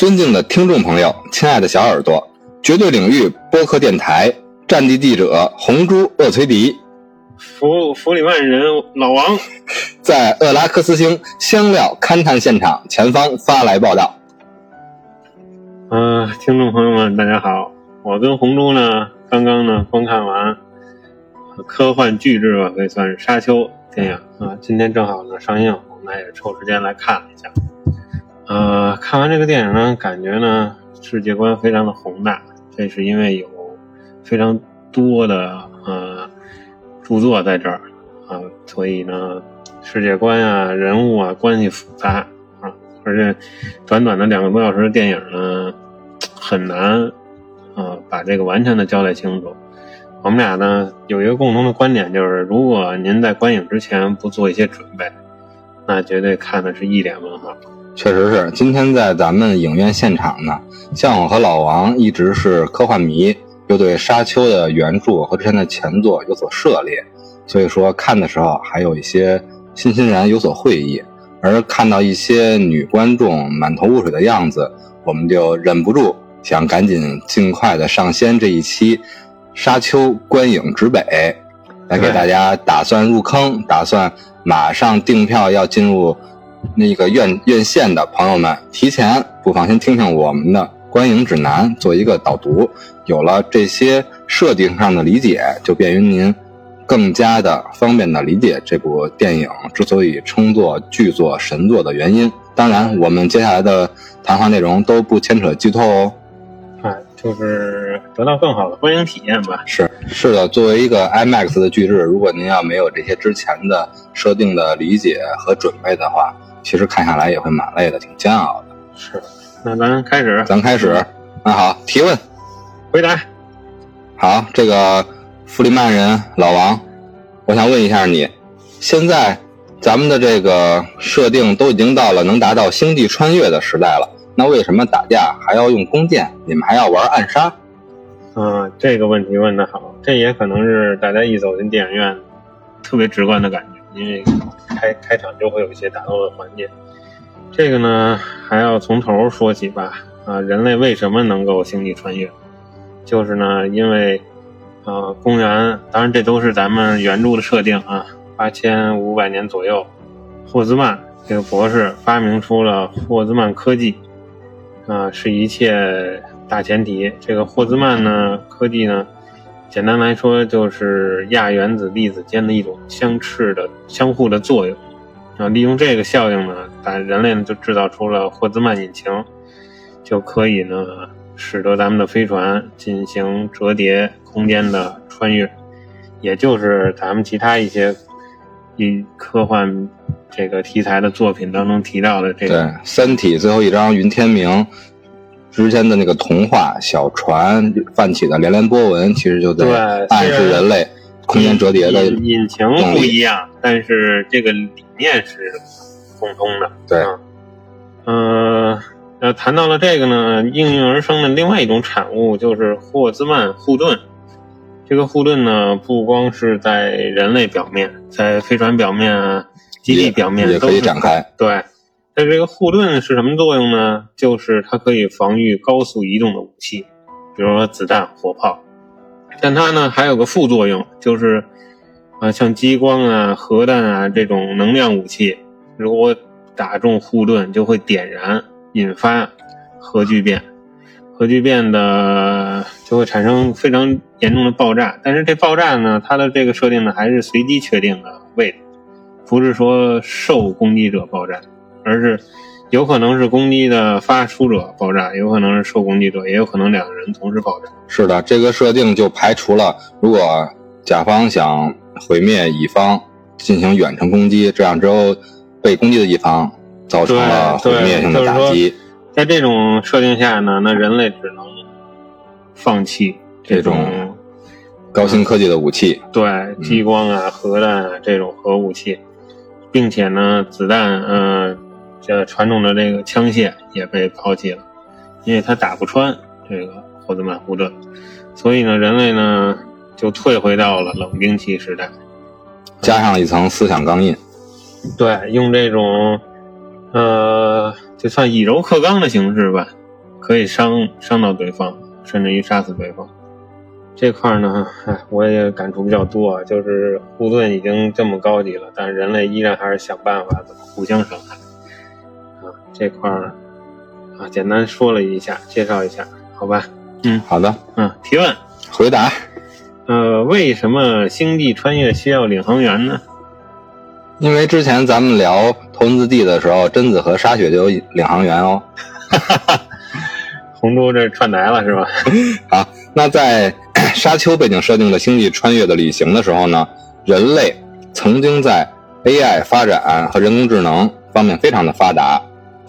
尊敬的听众朋友，亲爱的小耳朵，绝对领域播客电台战地记者红猪厄崔迪，弗弗里曼人老王，在厄拉克斯星香料勘探现场前方发来报道。嗯、听众朋友们，大家好，我跟红猪呢，刚刚呢观看完科幻巨制吧，可以算是《沙丘》电影啊，今天正好呢上映，我们也抽时间来看了一下。呃，看完这个电影呢，感觉呢世界观非常的宏大，这是因为有非常多的呃著作在这儿啊，所以呢世界观啊、人物啊关系复杂啊，而且短短的两个多小时的电影呢，很难呃把这个完全的交代清楚。我们俩呢有一个共同的观点，就是如果您在观影之前不做一些准备，那绝对看的是一脸问号。确实是，今天在咱们影院现场呢，像我和老王一直是科幻迷，又对《沙丘》的原著和之前的前作有所涉猎，所以说看的时候还有一些欣欣然有所会意。而看到一些女观众满头雾水的样子，我们就忍不住想赶紧尽快的上线这一期《沙丘》观影指北，来给大家打算入坑，打算马上订票要进入那个院院线的朋友们，提前不妨先听听我们的观影指南，做一个导读。有了这些设定上的理解，就便于您更加的方便的理解这部电影之所以称作剧作神作的原因。当然，我们接下来的谈话内容都不牵扯剧透哦。哎，就是得到更好的观影体验吧。是是的，作为一个 IMAX 的巨制，如果您要没有这些之前的设定的理解和准备的话，其实看下来也会蛮累的，挺煎熬的。是，那咱开始，咱开始，那好，提问。回答。好，这个弗里曼人老王，我想问一下你，现在咱们的这个设定都已经到了能达到星际穿越的时代了，那为什么打架还要用弓箭？你们还要玩暗杀？嗯，这个问题问得好，这也可能是大家一走进电影院特别直观的感觉，因为开开场就会有一些打斗的环节。这个呢，还要从头说起吧。啊，人类为什么能够星际穿越？就是呢，因为呃，公元，当然这都是咱们原著的设定啊，八千五百年左右，霍兹曼这个博士发明出了霍兹曼科技，啊、是一切大前提。这个霍兹曼呢，科技呢，简单来说就是亚原子粒子间的一种相斥的、相互的作用。啊，利用这个效应呢，把人类呢就制造出了霍兹曼引擎，就可以呢使得咱们的飞船进行折叠空间的穿越，也就是咱们其他一些以科幻这个题材的作品当中提到的这，个《三体》最后一章云天明之间的那个童话小船泛起的连连波纹，其实就在暗示人类空间折叠的引引擎不一样，但是这个理念是共通的。对嗯，呃，那谈到了这个呢，应运而生的另外一种产物就是霍兹曼护盾。这个护盾呢，不光是在人类表面，在飞船表面啊、基地表面也可以展开。对，这个护盾是什么作用呢？就是它可以防御高速移动的武器，比如说子弹、火炮。但它呢还有个副作用，就是，呃，像激光啊、核弹啊这种能量武器，如果打中护盾，就会点燃，引发核聚变。核聚变的就会产生非常严重的爆炸，但是这爆炸呢，它的这个设定呢还是随机确定的位置，不是说受攻击者爆炸，而是有可能是攻击的发出者爆炸，有可能是受攻击者，也有可能两个人同时爆炸。是的，这个设定就排除了如果甲方想毁灭乙方进行远程攻击，这样之后被攻击的一方造成了毁灭性的打对击。在这种设定下呢，那人类只能放弃这种种高新科技的武器，对激光啊、核弹啊这种核武器，并且呢，子弹呃，这传统的这个枪械也被抛弃了，因为它打不穿这个霍兹曼护盾，所以呢，人类呢就退回到了冷兵器时代。加上了一层思想钢印。对，用这种呃，就算以柔克刚的形式吧，可以伤伤到对方，甚至于杀死对方。这块呢，哎，我也感触比较多啊，就是护盾已经这么高级了，但是人类依然还是想办法怎么互相伤害啊。这块儿啊，简单说了一下，介绍一下，好吧？嗯，好的，嗯，提问，回答。呃，为什么星际穿越需要领航员呢？因为之前咱们聊头文字 D 的时候，贞子和沙雪就有领航员哦。红猪这串台了是吧？好，那在沙丘背景设定的星际穿越的旅行的时候呢，人类曾经在 AI 发展和人工智能方面非常的发达，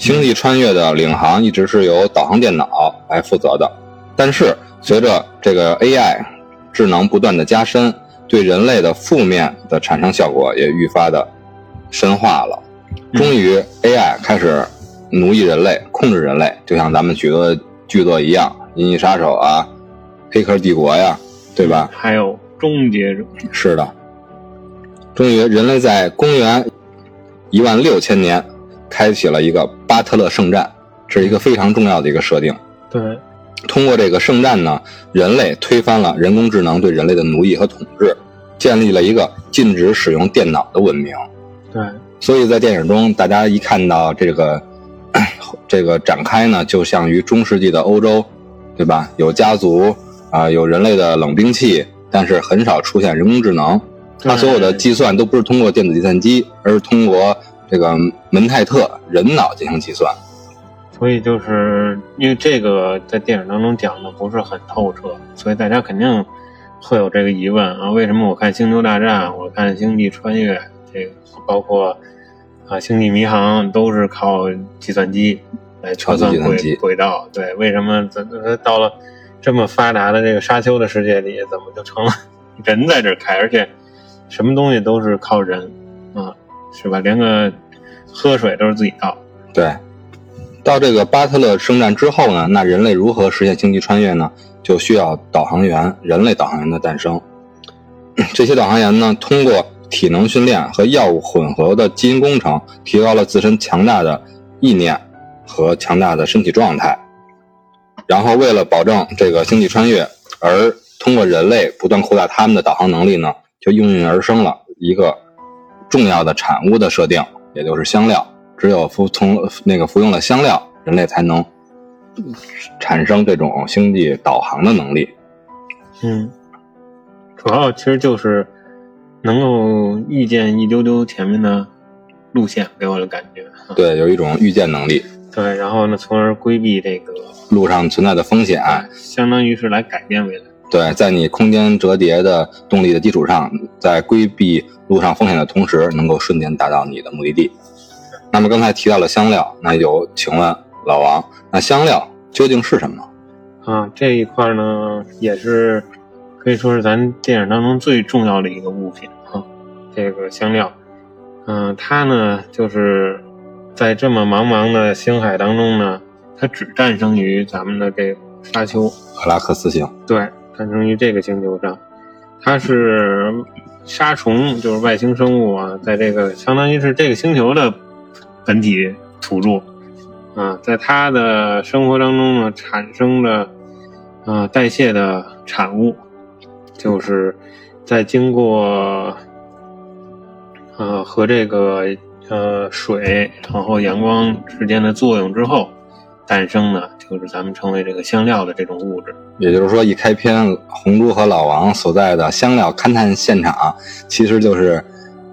星际穿越的领航一直是由导航电脑来负责的。但是随着这个 AI 智能不断的加深，对人类的负面的产生效果也愈发的深化了。终于，AI 开始奴役人类、控制人类，就像咱们许多剧作一样，《银翼杀手》啊，《黑客帝国》呀，对吧？还有《终结者》。是的。终于，人类在公元一万六千年开启了一个巴特勒圣战，这是一个非常重要的一个设定。对。通过这个圣战呢，人类推翻了人工智能对人类的奴役和统治，建立了一个禁止使用电脑的文明。对，所以在电影中，大家一看到这个这个展开呢，就像于中世纪的欧洲，对吧？有家族啊，有人类的冷兵器，但是很少出现人工智能。它所有的计算都不是通过电子计算机，而是通过这个门泰特人脑进行计算。所以就是因为这个在电影当中讲的不是很透彻，所以大家肯定会有这个疑问啊：为什么我看《星球大战》、我看《星际穿越》，这个包括啊《星际迷航》都是靠计算机来测算轨轨道？对，为什么咱咱到了这么发达的这个沙丘的世界里，怎么就成了 人在这开？而且什么东西都是靠人啊，是吧？连个喝水都是自己倒。对。到这个巴特勒圣战之后呢，那人类如何实现星际穿越呢？就需要导航员，人类导航员的诞生。这些导航员呢，通过体能训练和药物混合的基因工程，提高了自身强大的意念和强大的身体状态。然后，为了保证这个星际穿越，而通过人类不断扩大他们的导航能力呢，就应运而生了一个重要的产物的设定，也就是香料。只有服从那个服用了香料，人类才能产生这种星际导航的能力。嗯，主要其实就是能够预见一丢丢前面的路线，给我的感觉。对，有一种预见能力。对，然后呢，从而规避这个路上存在的风险，相当于是来改变未来。对，在你空间折叠的动力的基础上，在规避路上风险的同时，能够瞬间达到你的目的地。那么刚才提到了香料，那有请问老王，那香料究竟是什么？啊，这一块呢也是可以说是咱电影当中最重要的一个物品啊。这个香料，嗯，它呢就是在这么茫茫的星海当中呢，它只诞生于咱们的这个沙丘赫拉克斯星。对，诞生于这个星球上，它是沙虫，就是外星生物啊，在这个相当于是这个星球的。本体土著，啊，在它的生活当中呢，产生了，啊，代谢的产物，就是在经过，呃，和这个呃水，然后阳光之间的作用之后，诞生的，就是咱们称为这个香料的这种物质。也就是说，一开篇，红猪和老王所在的香料勘探现场，其实就是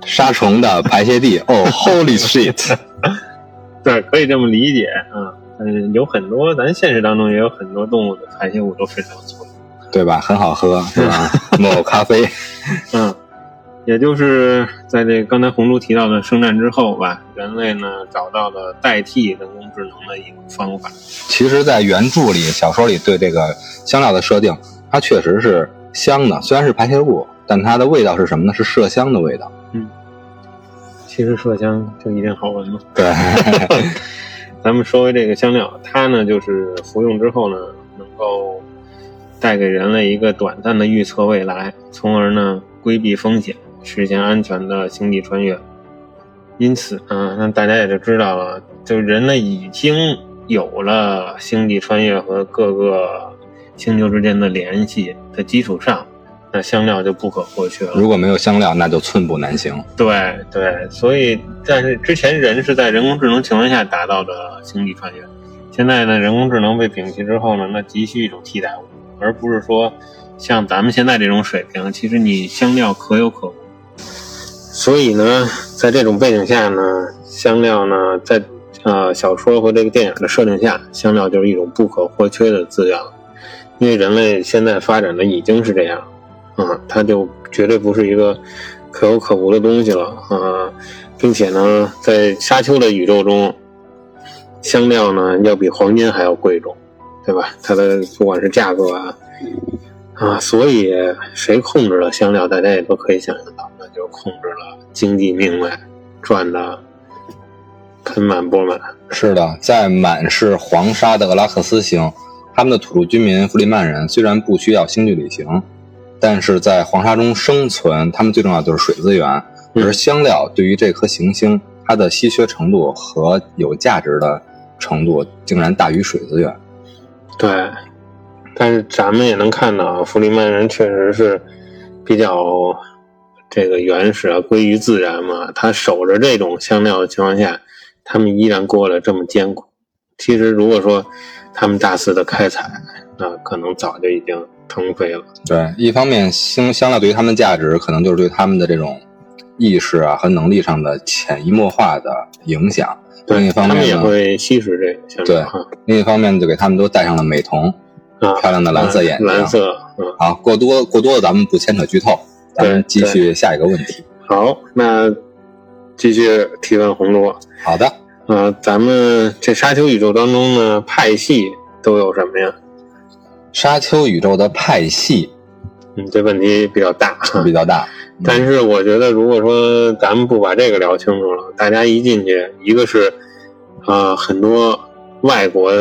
杀虫的排泄地。哦，Holy shit！对，可以这么理解啊。嗯，有很多，咱现实当中也有很多动物的排泄物都非常有作用，对吧？很好喝，是吧？某咖啡。嗯，也就是在这刚才红猪提到的圣战之后吧，人类呢找到了代替人工智能的一种方法。其实，在原著里、小说里对这个香料的设定，它确实是香的，虽然是排泄物，但它的味道是什么呢？是麝香的味道。嗯。其实麝香就一定好闻吗？对，咱们说回这个香料，它呢就是服用之后呢，能够带给人类一个短暂的预测未来，从而呢规避风险，实现安全的星际穿越。因此啊，那大家也就知道了，就人类已经有了星际穿越和各个星球之间的联系的基础上，那香料就不可或缺了。如果没有香料，那就寸步难行。对对，所以但是之前人是在人工智能情况下达到的星际穿越，现在呢，人工智能被摒弃之后呢，那急需一种替代物，而不是说像咱们现在这种水平，其实你香料可有可无。所以呢，在这种背景下呢，香料呢，在呃小说和这个电影的设定下，香料就是一种不可或缺的资源。因为人类现在发展的已经是这样，啊，它就绝对不是一个可有可无的东西了啊，并且呢，在沙丘的宇宙中，香料呢要比黄金还要贵重，对吧？它的不管是价格啊，啊，所以谁控制了香料，大家也都可以想象到，那就控制了经济命脉，赚的盆满钵满。是的，在满是黄沙的俄拉克斯星，他们的土著居民弗里曼人虽然不需要星际旅行，但是在黄沙中生存，他们最重要就是水资源。嗯而香料对于这颗行星，它的稀缺程度和有价值的程度，竟然大于水资源。对，但是咱们也能看到，弗里曼人确实是比较这个原始啊，归于自然嘛。他守着这种香料的情况下，他们依然过得这么艰苦。其实如果说他们大肆的开采，那可能早就已经腾飞了。对，一方面香香料对于他们的价值，可能就是对他们的这种意识啊和能力上的潜移默化的影响。另一对，他们也方面呢，会吸食这个香对料对。另一方面就给他们都戴上了美瞳，啊，漂亮的蓝色眼睛。蓝色，嗯。好，过多过多的咱们不牵扯剧透，咱们继续下一个问题。好，那继续提问红罗。好的，呃，咱们这沙丘宇宙当中呢，派系都有什么呀？沙丘宇宙的派系嗯，这问题比较大。比较大，但是我觉得，如果说咱们不把这个聊清楚了，大家一进去，一个是，呃，很多外国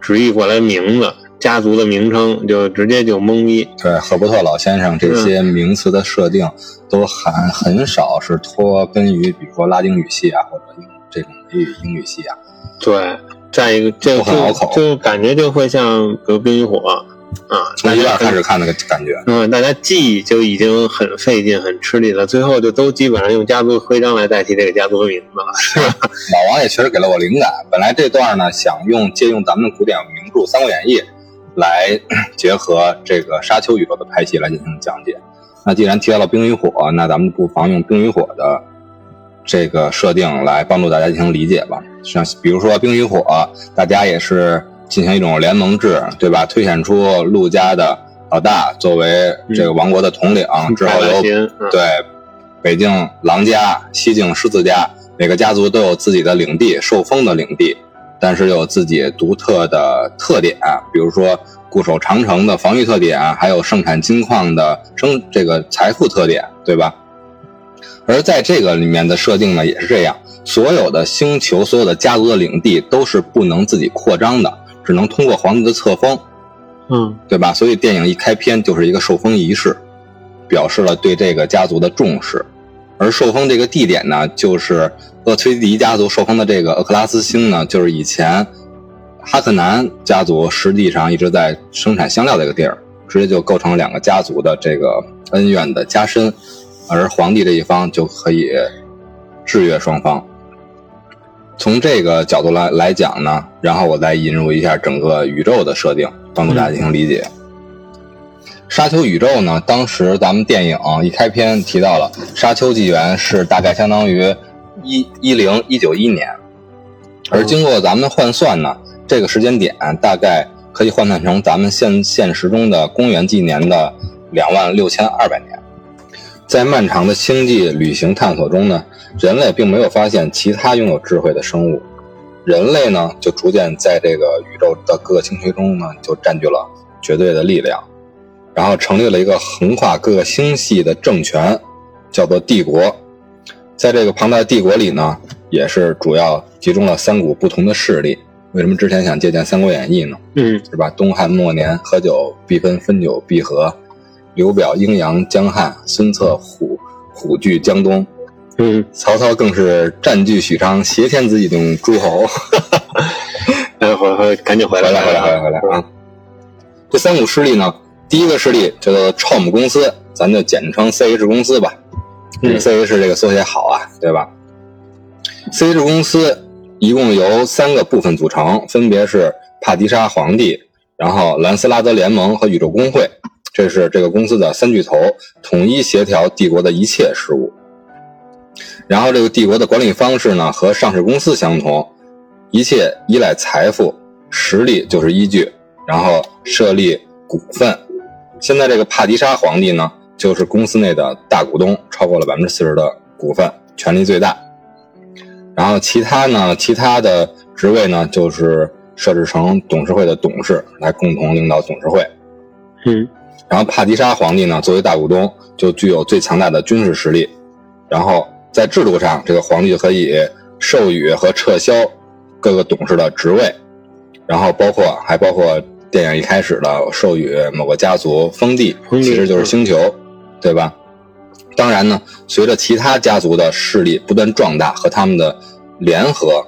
直译过来名字、家族的名称，就直接就懵逼。对赫伯特老先生这些名词的设定，都很很少是脱根于，比如说拉丁语系啊，或者英这种英语英语系啊。对，再一个，这个很拗口就就感觉就会像，比如《冰与火》啊，从一半大开始看那个感觉，嗯，大家记就已经很费劲、很吃力了，最后就都基本上用家族徽章来代替这个家族的名字了，是吧？老王也确实给了我灵感。本来这段呢，想用借用咱们古典名著《三国演义》来结合这个沙丘宇宙的派系来进行讲解。那既然提到了冰与火，那咱们不妨用冰与火的这个设定来帮助大家进行理解吧。像比如说冰与火，大家也是进行一种联盟制，对吧？推选出陆家的老大作为这个王国的统领，之后由对，北境狼家、西境狮子家，每个家族都有自己的领地，受封的领地，但是有自己独特的特点，比如说固守长城的防御特点，还有盛产金矿的生这个财富特点，对吧？而在这个里面的设定呢，也是这样，所有的星球、所有的家族的领地都是不能自己扩张的，只能通过皇帝的册封。嗯对吧？所以电影一开篇就是一个受封仪式，表示了对这个家族的重视。而受封这个地点呢，就是厄崔迪家族受封的这个厄克拉斯星呢，就是以前哈克南家族实际上一直在生产香料这个地儿，直接就构成了两个家族的这个恩怨的加深，而皇帝这一方就可以制约双方。从这个角度来来讲呢，然后我再引入一下整个宇宙的设定，帮助大家进行理解。沙丘宇宙呢，当时咱们电影一开篇提到了沙丘纪元是大概相当于一一零一九一年，而经过咱们换算呢，这个时间点大概可以换算成咱们现现实中的公元纪年的两万六千二百年。在漫长的星际旅行探索中呢，人类并没有发现其他拥有智慧的生物，人类呢就逐渐在这个宇宙的各个星球中呢就占据了绝对的力量，然后成立了一个横跨各个星系的政权，叫做帝国。在这个庞大的帝国里呢，也是主要集中了三股不同的势力。为什么之前想借鉴《三国演义》呢？嗯是吧？东汉末年，合久必分，分久必合。刘表阴阳江汉，孙策虎虎踞江东，嗯，曹操更是占据许昌，挟天子以令诸侯。哎回回赶紧回来，回来，回来，回来，回来啊！这三股势力呢，第一个势力叫做超姆公司，咱就简称 CH 公司吧。这个 CH 这个缩写好啊，对吧？CH 公司一共由三个部分组成，分别是帕迪沙皇帝，然后兰斯拉德联盟和宇宙工会，这是这个公司的三巨头，统一协调帝国的一切事务。然后这个帝国的管理方式呢，和上市公司相同，一切依赖财富，实力就是依据，然后设立股份。现在这个帕迪沙皇帝呢，就是公司内的大股东，超过了百分之四十的股份，权力最大。然后其他呢，其他的职位呢，就是设置成董事会的董事来共同领导董事会。嗯，然后帕迪沙皇帝呢，作为大股东，就具有最强大的军事实力。然后在制度上，这个皇帝可以授予和撤销各个董事的职位，然后包括还包括电影一开始的授予某个家族封地，其实就是星球，对吧？当然呢，随着其他家族的势力不断壮大和他们的联合，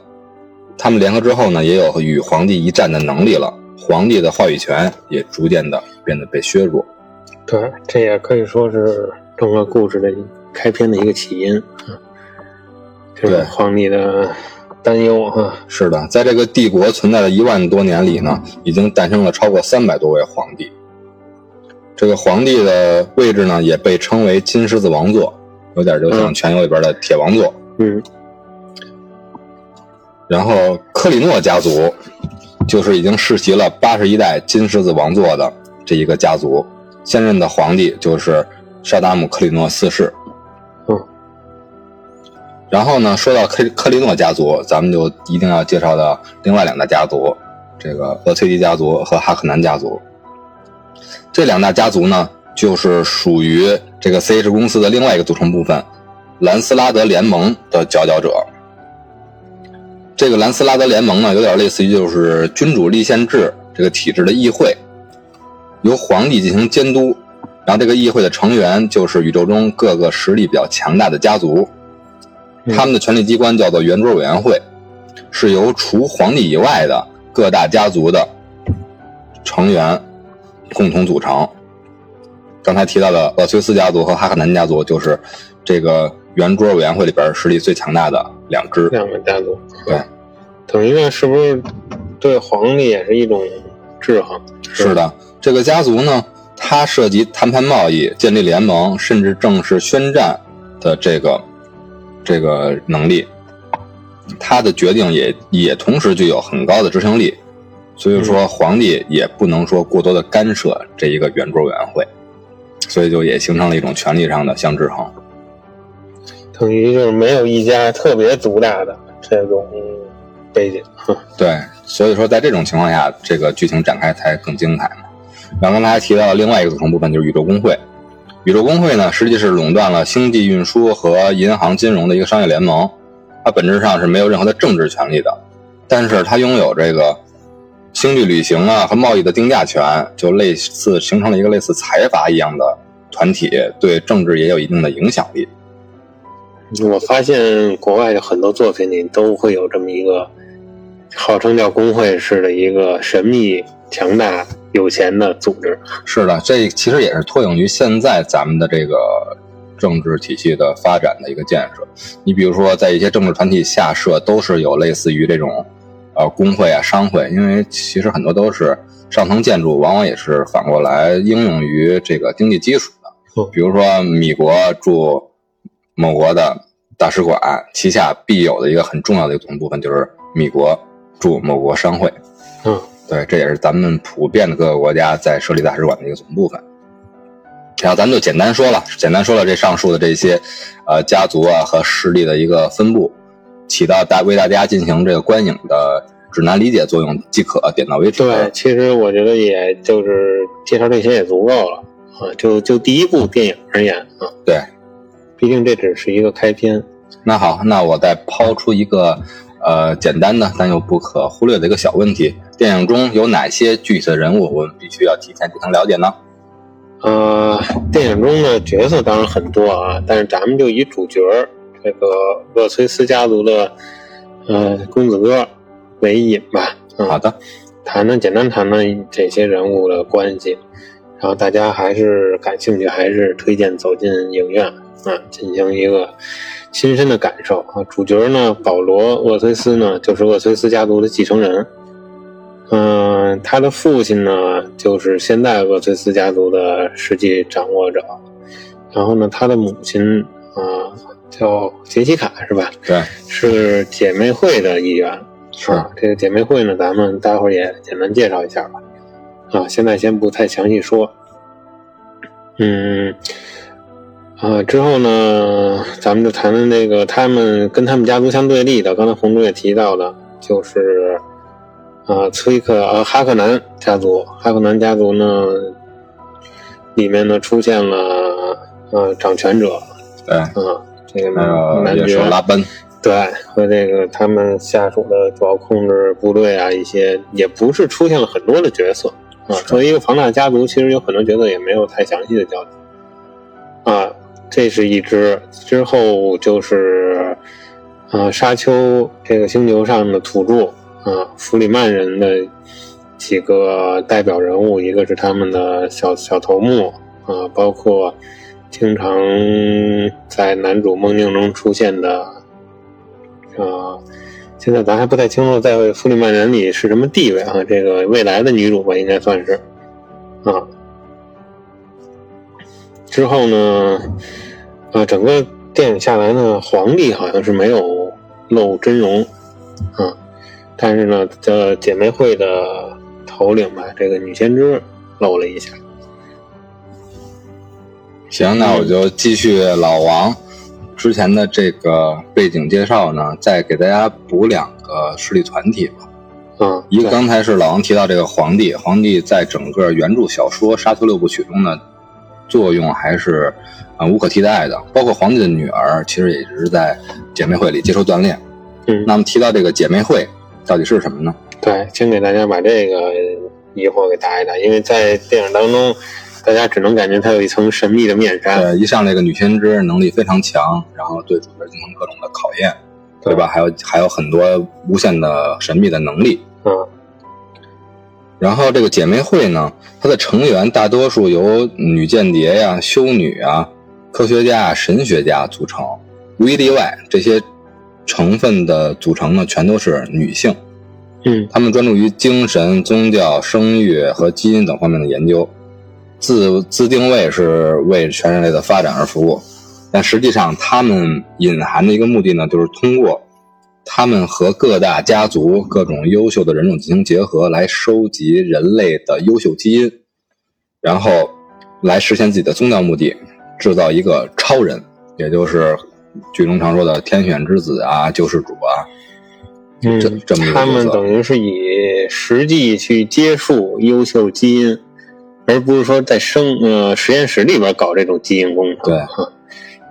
他们联合之后呢，也有与皇帝一战的能力了。皇帝的话语权也逐渐的变得被削弱。对，这也可以说是整个故事的开篇的一个起因。啊，这对个皇帝的担忧啊，是的，在这个帝国存在的一万多年里呢，已经诞生了超过三百多位皇帝。这个皇帝的位置呢，也被称为金狮子王座，有点就像嗯《全游》里边的铁王座。嗯然后克里诺家族就是已经世袭了八十一代金狮子王座的这一个家族，现任的皇帝就是沙达姆克里诺四世。然后呢，说到克克里诺家族，咱们就一定要介绍到另外两大家族，这个厄崔迪家族和哈克南家族。这两大家族呢，就是属于这个 CH 公司的另外一个组成部分——兰斯拉德联盟的佼佼者。这个兰斯拉德联盟呢，有点类似于就是君主立宪制这个体制的议会，由皇帝进行监督，然后这个议会的成员就是宇宙中各个实力比较强大的家族，他们的权力机关叫做圆桌委员会，是由除皇帝以外的各大家族的成员共同组成。刚才提到的厄崔斯家族和哈克南家族，就是这个圆桌委员会里边实力最强大的两支。两个家族，对，等于呢，是不是对皇帝也是一种制衡？是的，这个家族呢，它涉及谈判贸易、建立联盟，甚至正式宣战的这个这个能力。他的决定也也同时具有很高的执行力，所以说皇帝也不能说过多的干涉这一个圆桌委员会，所以就也形成了一种权力上的相制衡。等于就是没有一家特别独大的这种背景。对，所以说在这种情况下，这个剧情展开才更精彩嘛。然后刚才还提到了另外一个组成部分，就是宇宙工会。宇宙工会呢，实际是垄断了星际运输和银行金融的一个商业联盟，它本质上是没有任何的政治权利的，但是它拥有这个星际旅行啊和贸易的定价权，就类似形成了一个类似财阀一样的团体，对政治也有一定的影响力。我发现国外有很多作品里都会有这么一个号称叫工会式的一个神秘、强大、有钱的组织。是的，这其实也是托用于现在咱们的这个政治体系的发展的一个建设。你比如说，在一些政治团体下设，都是有类似于这种呃工会啊、商会，因为其实很多都是上层建筑，往往也是反过来应用于这个经济基础的嗯。比如说，米国驻某国的大使馆旗下必有的一个很重要的一个组成部分，就是米国驻某国商会。嗯，对，这也是咱们普遍的各个国家在设立大使馆的一个总部分。然后咱们就简单说了，简单说了这上述的这些，呃，家族啊和势力的一个分布，起到大为大家进行这个观影的指南理解作用即可，点到为止。对，其实我觉得也就是介绍这些也足够了啊。就就第一部电影而言啊，对，毕竟这只是一个开篇。那好，那我再抛出一个呃简单的但又不可忽略的一个小问题：电影中有哪些具体的人物我们必须要提前进行了解呢？呃，电影中的角色当然很多啊，但是咱们就以主角这个厄崔斯家族的呃公子哥为引吧。嗯好的，谈谈简单谈谈这些人物的关系，然后大家还是感兴趣，还是推荐走进影院啊，进行一个亲身的感受啊。主角呢，保罗·厄崔斯呢，就是厄崔斯家族的继承人。嗯，他的父亲呢，就是现在厄崔斯家族的实际掌握者。然后呢，他的母亲啊，叫杰西卡，是吧？对，是姐妹会的一员。是啊，这个姐妹会呢，咱们待会儿也简单介绍一下吧。啊，现在先不太详细说。嗯，啊，之后呢，咱们就谈谈那个他们跟他们家族相对立的，刚才红珠也提到的，就是啊，崔克呃哈克南家族。哈克南家族呢，里面呢出现了呃掌权者，对，啊，这个那个男也是爵拉班，对，和这个他们下属的主要控制部队啊，一些也不是出现了很多的角色啊。作为一个庞大的家族，其实有很多角色也没有太详细的交代啊。这是一只，之后就是啊，沙丘这个星球上的土著啊，弗里曼人的几个代表人物，一个是他们的小小头目啊，包括经常在男主梦境中出现的啊，现在咱还不太清楚在弗里曼人里是什么地位啊，这个未来的女主吧，应该算是啊。之后呢，啊，整个电影下来呢，皇帝好像是没有露真容啊，但是呢，这姐妹会的头领吧，这个女先知露了一下。行，那我就继续老王之前的这个背景介绍呢，再给大家补两个势力团体吧。嗯，一个刚才是老王提到这个皇帝，皇帝在整个原著小说《沙丘六部曲》中呢，作用还是啊、呃无可替代的。包括皇帝的女儿，其实也一直在姐妹会里接受锻炼。嗯，那么提到这个姐妹会到底是什么呢？对，先给大家把这个疑惑给答一答，因为在电影当中，大家只能感觉它有一层神秘的面纱。呃，一上来这个女先知能力非常强，然后对主角进行各种的考验，对吧？还有还有很多无限的神秘的能力。嗯然后这个姐妹会呢，它的成员大多数由女间谍呀、修女啊、科学家啊、神学家组成，无一例外，这些成分的组成呢，全都是女性。嗯。他们专注于精神、宗教、生育和基因等方面的研究，自自定位是为全人类的发展而服务，但实际上他们隐含的一个目的呢，就是通过他们和各大家族、各种优秀的人种进行结合，来收集人类的优秀基因，然后来实现自己的宗教目的，制造一个超人，也就是剧中常说的天选之子啊、救世主啊。嗯这这么一个他们等于是以实际去接触优秀基因，而不是说在生呃实验室里边搞这种基因工程。对哈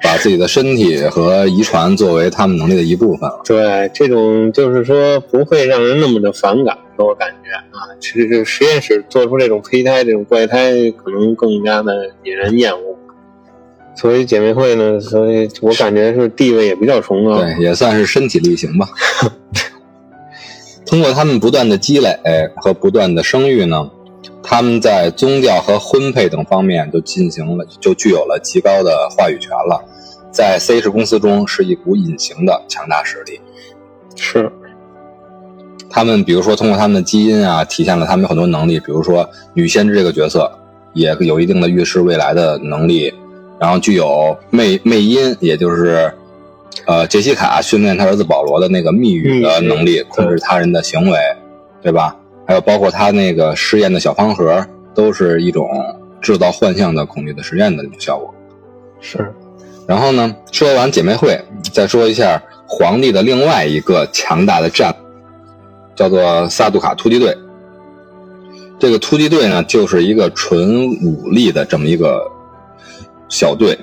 把自己的身体和遗传作为他们能力的一部分了。对，这种就是说不会让人那么的反感，给我感觉啊，其实是实验室做出这种胚胎、这种怪胎，可能更加的引人厌恶。所以姐妹会呢，所以我感觉是地位也比较崇高。对，也算是身体力行吧。通过他们不断的积累和不断的生育呢，他们在宗教和婚配等方面就进行了，就具有了极高的话语权了。在 C 市公司中是一股隐形的强大实力。是，他们比如说通过他们的基因啊，体现了他们有很多能力，比如说女先知这个角色也有一定的预示未来的能力，然后具有魅魅音，也就是呃杰西卡训练他儿子保罗的那个密语的能力，控制他人的行为，对吧？还有包括他那个试验的小方盒，都是一种制造幻象的恐惧的实验的那种效果。是，然后呢，说完姐妹会，再说一下皇帝的另外一个强大的战，叫做萨杜卡突击队。这个突击队呢，就是一个纯武力的这么一个小队。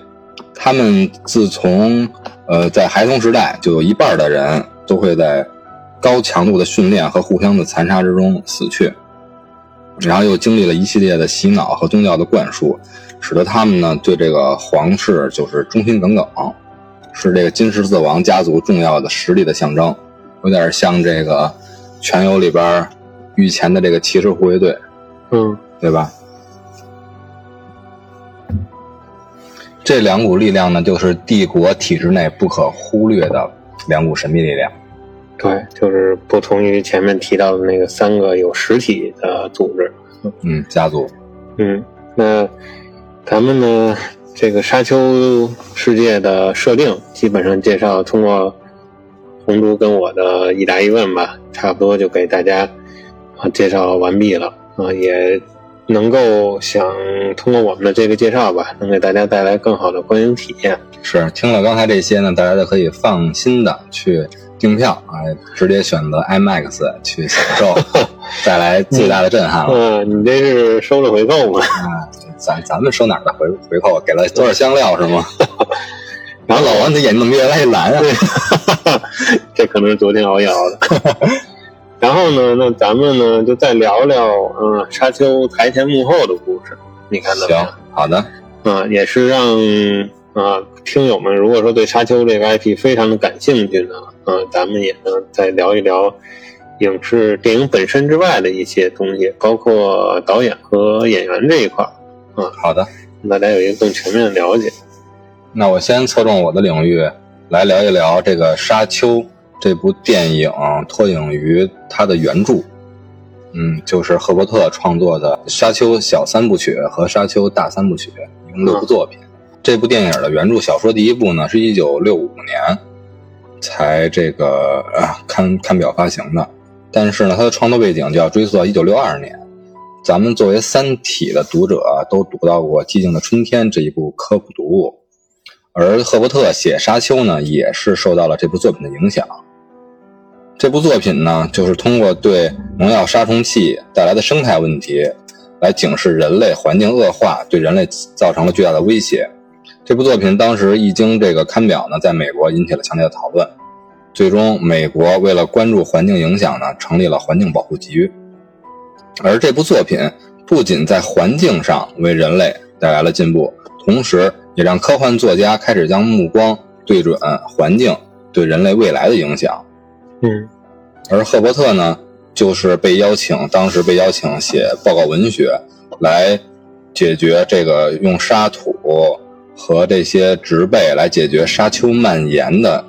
他们自从呃在孩童时代，就有一半的人都会在高强度的训练和互相的残杀之中死去，然后又经历了一系列的洗脑和宗教的灌输，使得他们呢对这个皇室就是忠心耿耿，是这个金十字王家族重要的实力的象征，有点像这个《全游》里边御前的这个骑士护卫队，嗯对吧？这两股力量呢，就是帝国体制内不可忽略的两股神秘力量。对，就是不同于前面提到的那个三个有实体的组织。嗯，家族。嗯，那咱们呢，这个沙丘世界的设定基本上介绍通过红珠跟我的一答一问吧，差不多就给大家啊介绍完毕了啊，也能够想通过我们的这个介绍吧，能给大家带来更好的观影体验。是听了刚才这些呢，大家就可以放心的去订票啊，直接选择 IMAX 去享受，带来最大的震撼了。嗯，你这是收了回扣吗？啊，咱咱们收哪儿的回回扣？给了多少香料是吗？然后老王的眼睛怎么越来越蓝啊？这可能是昨天熬夜熬的。然后呢，那咱们呢就再聊聊，嗯，沙丘台前幕后的故事，你看怎么行？，好的，嗯，也是让啊听友们，如果说对沙丘这个 IP 非常的感兴趣呢，啊，咱们也呢再聊一聊影视电影本身之外的一些东西，包括导演和演员这一块儿，好的。让大家有一个更全面的了解。那我先侧重我的领域来聊一聊这个《沙丘》这部电影，脱颖于它的原著，嗯，就是赫伯特创作的《沙丘小三部曲》和《沙丘大三部曲》，一共六部作品。这部电影的原著小说第一部呢，是一九六五年才这个呃刊刊表发行的，但是呢，它的创作背景就要追溯到一九六二年。咱们作为《三体》的读者，都读到过《寂静的春天》这一部科普读物，而赫伯特写《沙丘》呢，也是受到了这部作品的影响。这部作品呢，就是通过对农药杀虫剂带来的生态问题，来警示人类环境恶化对人类造成了巨大的威胁。这部作品当时一经这个刊表呢，在美国引起了强烈的讨论。最终，美国为了关注环境影响呢，成立了环境保护局。而这部作品不仅在环境上为人类带来了进步，同时也让科幻作家开始将目光对准环境对人类未来的影响。嗯而赫伯特呢，就是被邀请，当时被邀请写报告文学，来解决这个用沙土和这些植被来解决沙丘蔓延的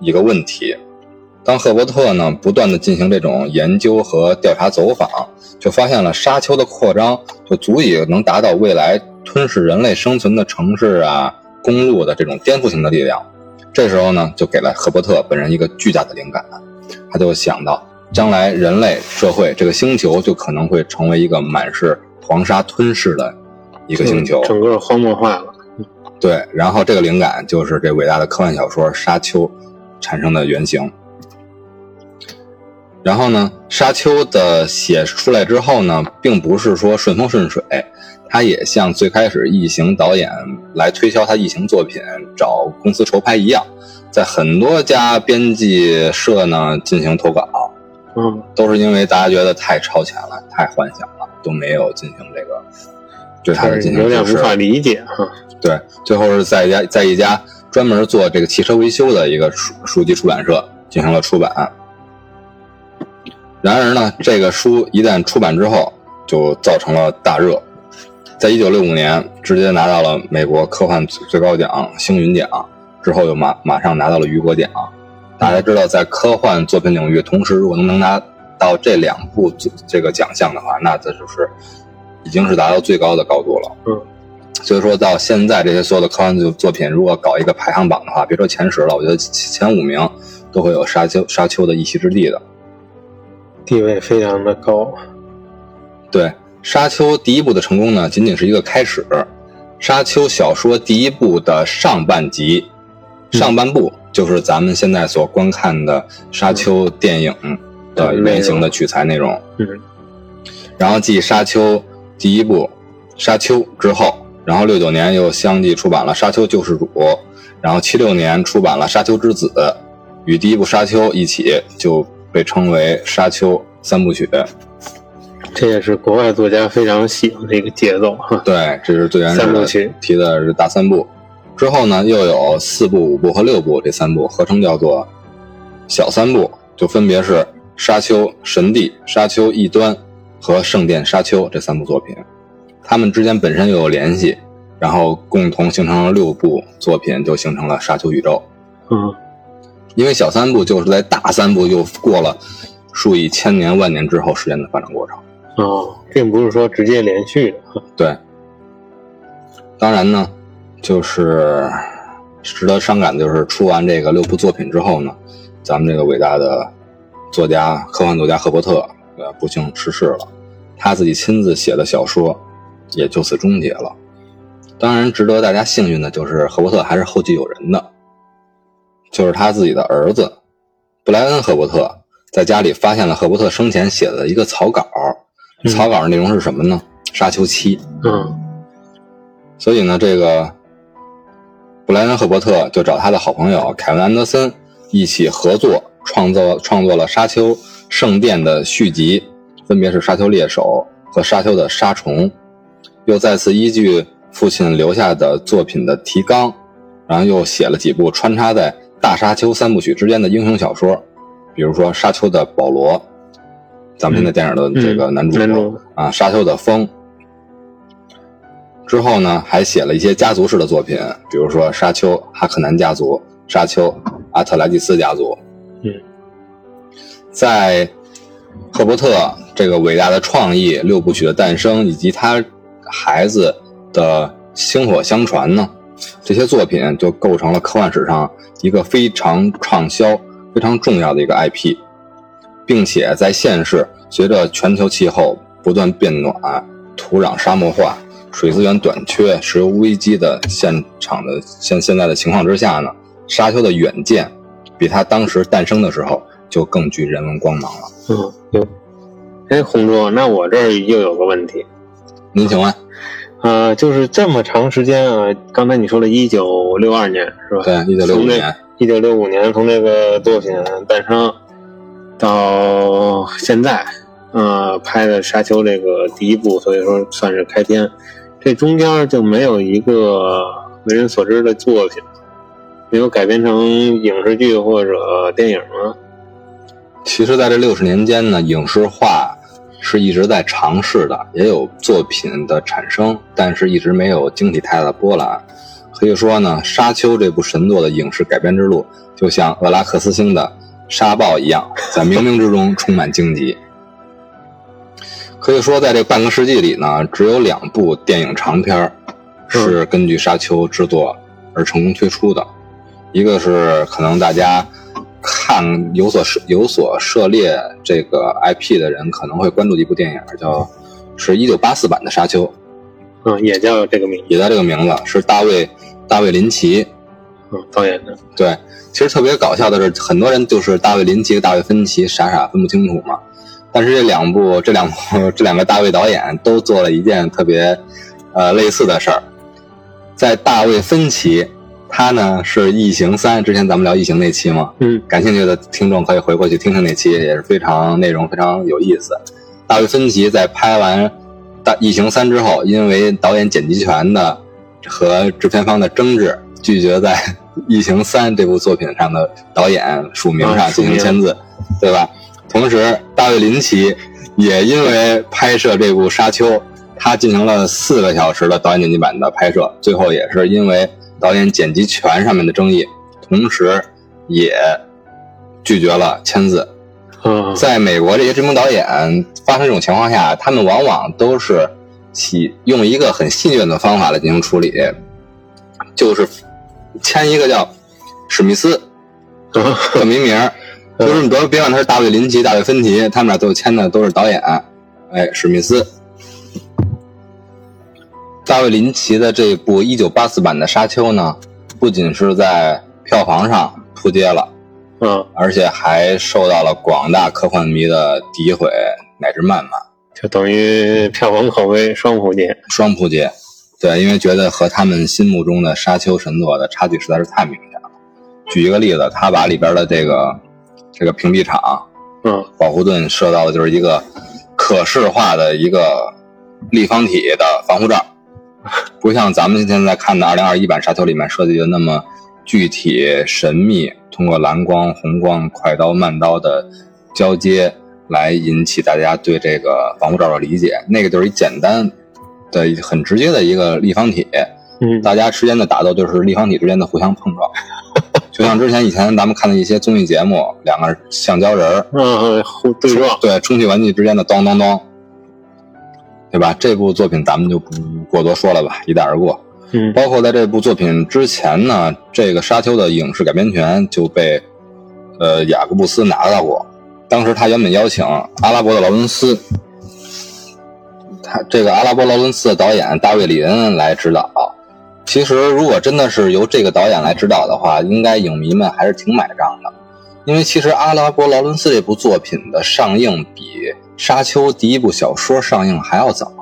一个问题。当赫伯特呢不断的进行这种研究和调查走访，就发现了沙丘的扩张就足以能达到未来吞噬人类生存的城市啊、公路的这种颠覆性的力量。这时候呢，就给了赫伯特本人一个巨大的灵感，他就想到，将来人类社会这个星球就可能会成为一个满是黄沙吞噬的一个星球。整个荒漠化了。对，然后这个灵感就是这伟大的科幻小说《沙丘》产生的原型。然后呢，《沙丘》的写出来之后呢，并不是说顺风顺水，他也像最开始异形导演来推销他异形作品，找公司筹拍一样，在很多家编辑社呢进行投稿，嗯都是因为大家觉得太超前了，太幻想了，都没有进行这个对他的进行。有点无法理解哈。对，最后是在一家在一家专门做这个汽车维修的一个书书籍出版社进行了出版。然而呢，这个书一旦出版之后，就造成了大热，在一九六五年直接拿到了美国科幻最高奖星云奖，之后又马马上拿到了雨果奖。大家知道，在科幻作品领域，同时如果能拿到这两部这个奖项的话，那这就是已经是达到最高的高度了。嗯。所以说到现在，这些所有的科幻作作品，如果搞一个排行榜的话，别说前十了，我觉得前五名都会有沙丘沙丘的一席之地的。地位非常的高。对，沙丘第一部的成功呢，仅仅是一个开始。沙丘小说第一部的上半集，上半部就是咱们现在所观看的沙丘电影的原型的取材内容。嗯。然后继沙丘第一部沙丘之后，然后六九年又相继出版了《沙丘救世主》，然后七六年出版了《沙丘之子》，与第一部《沙丘》一起就被称为《沙丘三部曲》。这也是国外作家非常喜欢的一个节奏哈。对，这是最原始的三部曲提的是大三部，之后呢又有四部、五部和六部这三部合称叫做小三部，就分别是《沙丘神帝》《沙丘异端》和《圣殿沙丘》这三部作品，他们之间本身又有联系，然后共同形成了六部作品，就形成了沙丘宇宙。嗯因为小三部就是在大三部又过了数以千年万年之后时间的发展过程。哦，并不是说直接连续的。对，当然呢，就是值得伤感的就是出完这个六部作品之后呢，咱们这个伟大的作家、科幻作家赫伯特，呃，不幸逝世了，他自己亲自写的小说也就此终结了。当然，值得大家幸运的就是赫伯特还是后继有人的，就是他自己的儿子布莱恩·赫伯特在家里发现了赫伯特生前写的一个草稿，嗯草稿内容是什么呢？沙丘七。嗯所以呢，这个布莱恩·赫伯特就找他的好朋友凯文·安德森一起合作创作创作了《沙丘圣殿》的续集，分别是《沙丘猎手》和《沙丘的沙虫》，又再次依据父亲留下的作品的提纲，然后又写了几部穿插在大沙丘三部曲之间的英雄小说，比如说《沙丘的保罗》，咱们现在电影的这个男主、啊，《沙丘的风》。之后呢，还写了一些家族式的作品，比如说《沙丘哈克南家族》《沙丘阿特莱蒂斯家族》。在赫伯特这个伟大的创意六部曲的诞生，以及他孩子的薪火相传呢，这些作品就构成了科幻史上一个非常畅销、非常重要的一个 IP，并且在现世随着全球气候不断变暖、土壤沙漠化、水资源短缺、石油危机的现场的现现在的情况之下呢，沙丘的远见比他当时诞生的时候就更具人文光芒了。嗯，有。哎，红叔，那我这儿又有个问题，您请问？呃，就是这么长时间啊，刚才你说了一九六二年是吧？对，一九六五年，一九六五年从这个作品诞生到现在，呃，拍的《沙丘》这个第一部，所以说算是开篇。这中间就没有一个为人所知的作品，没有改编成影视剧或者电影吗？其实，在这六十年间呢，影视化是一直在尝试的，也有作品的产生，但是一直没有经济太大的波澜。可以说呢，《沙丘》这部神作的影视改编之路，就像厄拉克斯星的沙暴一样，在冥冥之中充满荆棘。可以说，在这半个世纪里呢，只有两部电影长片是根据《沙丘》制作而成功推出的，一个是可能大家看有所涉有所涉猎这个 IP 的人可能会关注的一部电影，叫是一九八四版的《沙丘》，嗯，也叫这个名字，也叫这个名字，是大卫大卫林奇。嗯，导演的，对，其实特别搞笑的是，很多人就是大卫林奇和大卫芬奇傻傻分不清楚嘛。但是这两部这两部 这两个大卫导演都做了一件特别呃类似的事儿，在大卫芬奇，他呢是《异形三》，之前咱们聊《异形》那期嘛，嗯感兴趣的听众可以回过去听听那期，也是非常内容非常有意思。大卫芬奇在拍完《大异形三》之后，因为导演剪辑权的和制片方的争执，拒绝在《异形三》这部作品上的导演署名上进行签字，对吧？同时，大卫林奇也因为拍摄这部《沙丘》，他进行了四个小时的导演剪辑版的拍摄，最后也是因为导演剪辑权上面的争议，同时也拒绝了签字。嗯，在美国，这些知名导演发生这种情况下，他们往往都是喜用一个很戏谑的方法来进行处理，就是签一个叫史密斯 的名名儿，就是你别别管他是大卫林奇、大卫芬奇，他们俩都签的都是导演，哎，史密斯。大卫林奇的这部1984版的《沙丘》呢，不仅是在票房上扑街了。嗯，而且还受到了广大科幻迷的诋毁乃至谩骂，就等于票房口碑双扑街。双扑街。对，因为觉得和他们心目中的沙丘神作的差距实在是太明显了。举一个例子，他把里边的这个这个屏蔽场嗯保护盾设到的就是一个可视化的一个立方体的防护罩，不像咱们现在看的二零二一版沙丘里面设计的那么具体神秘，通过蓝光、红光、快刀、慢刀的交接，来引起大家对这个防护罩的理解。那个就是一简单的、很直接的一个立方体，嗯，大家之间的打斗就是立方体之间的互相碰撞，就像之前以前咱们看的一些综艺节目，两个橡胶人儿嗯，互对撞，对充气玩具之间的咚咚咚，对吧？这部作品咱们就不过多说了吧，一带而过。嗯包括在这部作品之前呢，这个《沙丘》的影视改编权就被呃雅各布斯拿到过。当时他原本邀请阿拉伯的劳伦斯，他这个阿拉伯劳伦斯的导演大卫·里恩来指导。其实如果真的是由这个导演来指导的话，应该影迷们还是挺买账的，因为其实阿拉伯劳伦斯这部作品的上映比《沙丘》第一部小说上映还要早。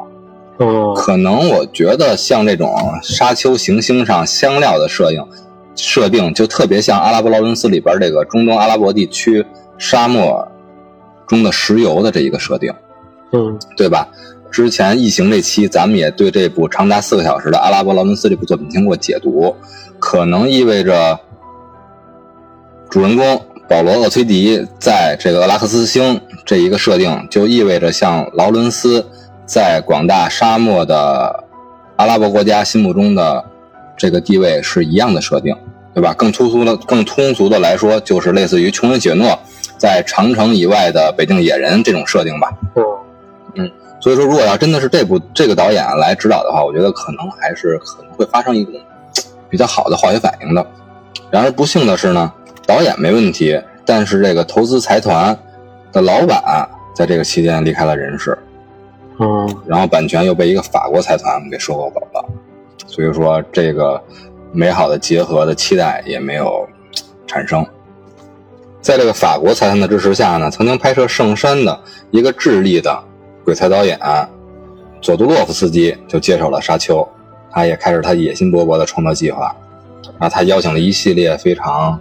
哦，可能我觉得像这种沙丘行星上香料的摄影，设定就特别像阿拉伯劳伦斯里边这个中东阿拉伯地区沙漠中的石油的这一个设定，嗯对吧？之前异形这期咱们也对这部长达四个小时的阿拉伯劳伦斯这部作品经过解读，可能意味着主人公保罗·厄崔迪在这个厄拉克斯星这一个设定，就意味着像劳伦斯。在广大沙漠的阿拉伯国家心目中的这个地位是一样的设定，对吧？更粗俗的、更通俗的来说，就是类似于琼恩·雪诺在长城以外的北境野人这种设定吧。哦，嗯，所以说，如果要真的是这部这个导演来指导的话，我觉得可能还是可能会发生一种比较好的化学反应的。然而不幸的是呢，导演没问题，但是这个投资财团的老板在这个期间离开了人世。嗯，然后版权又被一个法国财团给收购走了，所以说这个美好的结合的期待也没有产生。在这个法国财团的支持下呢，曾经拍摄《圣山》的一个智利的鬼才导演佐杜洛夫斯基就接手了《沙丘》，他也开始他野心勃勃的创作计划。啊，他邀请了一系列非常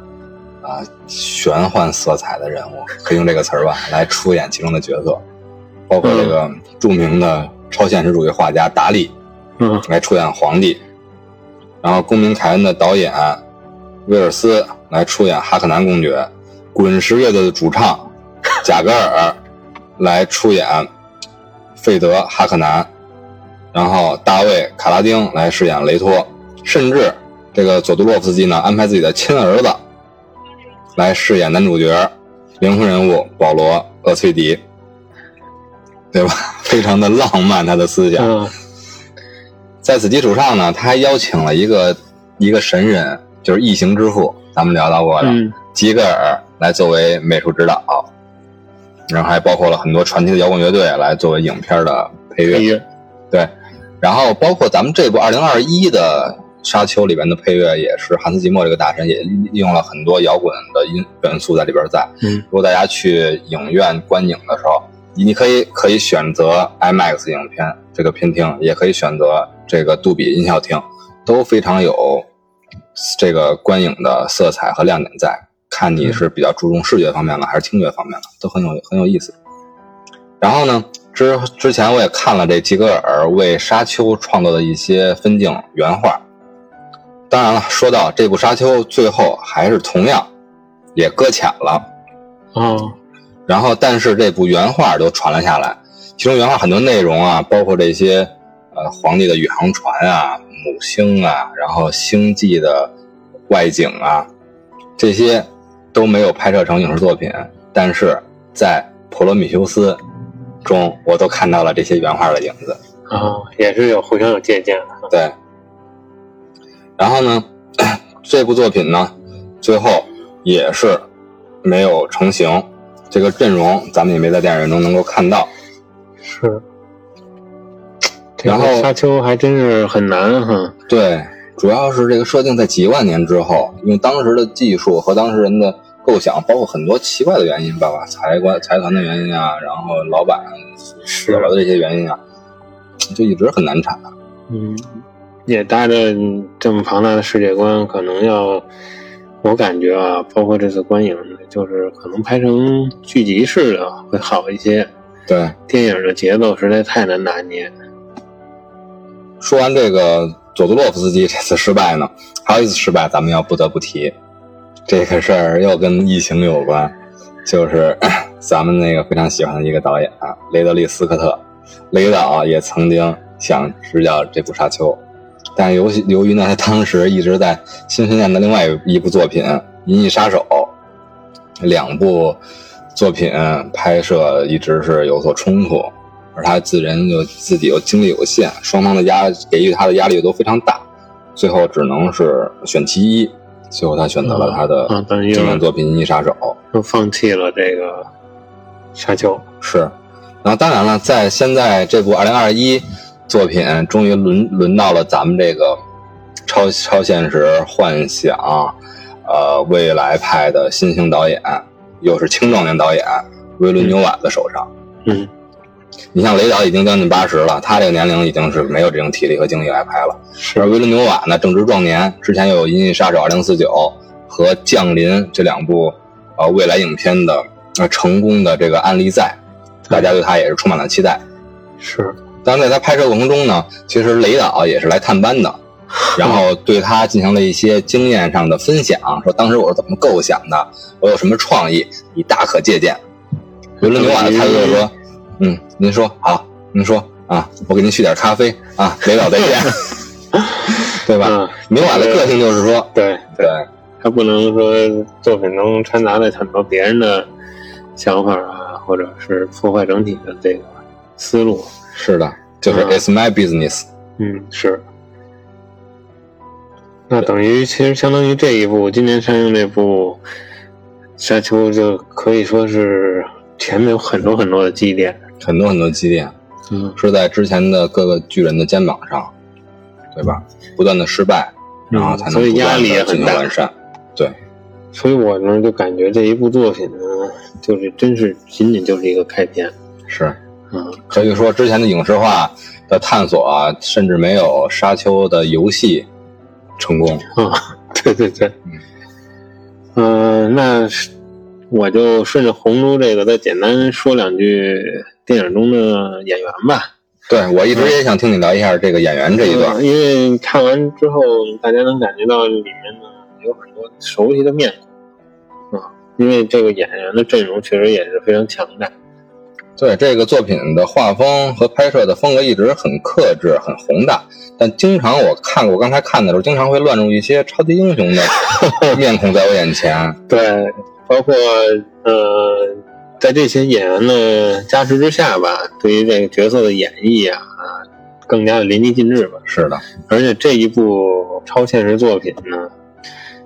啊、玄幻色彩的人物，可以用这个词儿吧，来出演其中的角色。包括这个著名的超现实主义画家达利，嗯，来出演皇帝，然后《公民凯恩》的导演威尔斯来出演哈克南公爵，滚石乐队的主唱贾格尔来出演费德哈克南，然后大卫卡拉丁来饰演雷托，甚至这个佐杜洛夫斯基呢安排自己的亲儿子来饰演男主角，灵魂人物保罗厄崔迪。对吧？非常的浪漫，他的思想。嗯在此基础上呢，他还邀请了一个一个神人，就是异形之父，咱们聊到过的、嗯吉格尔来作为美术指导，然后还包括了很多传奇的摇滚乐队来作为影片的配乐。配乐，对，然后包括咱们这部二零二一的《沙丘》里边的配乐，也是汉斯季默这个大神也利用了很多摇滚的音元素在里边在。嗯如果大家去影院观影的时候，你可以可以选择 IMAX 影片这个片厅，也可以选择这个杜比音效厅，都非常有这个观影的色彩和亮点在。看你是比较注重视觉方面了，还是听觉方面了，都很有很有意思。然后呢，之之前我也看了这吉格尔为《沙丘》创作的一些分镜原画。当然了，说到这部《沙丘》，最后还是同样也搁浅了。哦，然后，但是这部原画都传了下来，其中原画很多内容啊，包括这些呃皇帝的宇航船啊、母星啊，然后星际的外景啊，这些都没有拍摄成影视作品，但是在《普罗米修斯》中，我都看到了这些原画的影子。啊，也是有互相有借鉴的。对，然后呢，这部作品呢，最后也是没有成型，这个阵容咱们也没在电影中能够看到。是，然后沙丘还真是很难哈。对，主要是这个设定在几万年之后，用当时的技术和当时人的构想，包括很多奇怪的原因，包括财官财团的原因啊，然后老板死了的这些原因啊，就一直很难产。嗯，也搭着这么庞大的世界观，可能要，我感觉啊，包括这次观影，就是可能拍成剧集式的会好一些。对，电影的节奏实在太难拿捏。说完这个佐杜洛夫斯基这次失败呢，还有一次失败，咱们要不得不提，这个事儿又跟疫情有关，就是 咱们那个非常喜欢的一个导演啊，雷德利·斯科特，雷导也曾经想执导这部《沙丘》，但由由于呢，他当时一直在新训练的另外一部作品《银翼杀手》，两部作品拍摄一直是有所冲突，而他自人又自己又精力有限，双方的压给予他的压力都非常大，最后只能是选其一。最后他选择了他的经典作品《银翼杀手》，就放弃了这个沙丘。是，然后当然了，在现在这部二零二一作品终于轮轮到了咱们这个超超现实幻想，呃，未来派的新兴导演，又是青壮年导演维伦纽瓦的手上。嗯。你像雷导已经将近八十了，他这个年龄已经是没有这种体力和精力来拍了。而维伦纽瓦呢，正值壮年，之前又有《银翼杀手2049》和《降临》这两部呃未来影片的呃成功的这个案例在，大家对他也是充满了期待。是，但在他拍摄过程中呢，其实雷导也是来探班的，然后对他进行了一些经验上的分享，说当时我是怎么构想的，我有什么创意，你大可借鉴。维伦纽瓦的态度就是说。嗯，您说好，您说啊，我给您续点咖啡啊，雷导再见，对吧？明晚的个性就是说，对对，他不能说作品中掺杂了很多别人的想法啊，或者是破坏整体的这个思路。是的，就是 It's my business。嗯，是。那等于其实相当于这一部今年上映这部《沙丘》，就可以说是前面有很多很多的积淀。很多很多积淀，嗯，是在之前的各个巨人的肩膀上，对吧？不断的失败，然后才能不断的进行完善。对，所以我呢就感觉这一部作品呢，就是真是仅仅就是一个开篇。是，嗯，可以说之前的影视化的探索啊，甚至没有沙丘的游戏成功。啊，对对对，嗯，那我就顺着红猪这个再简单说两句。电影中的演员吧，对我一直也想听你聊一下这个演员这一段，因为看完之后，大家能感觉到里面呢有很多熟悉的面孔啊，因为这个演员的阵容确实也是非常强大。对这个作品的画风和拍摄的风格一直很克制、很宏大，但经常我看我刚才看的时候，经常会乱入一些超级英雄的 面孔在我眼前。对，包括呃。在这些演员的加持之下吧，对于这个角色的演绎啊，更加的淋漓尽致吧。是的，而且这一部超现实作品呢，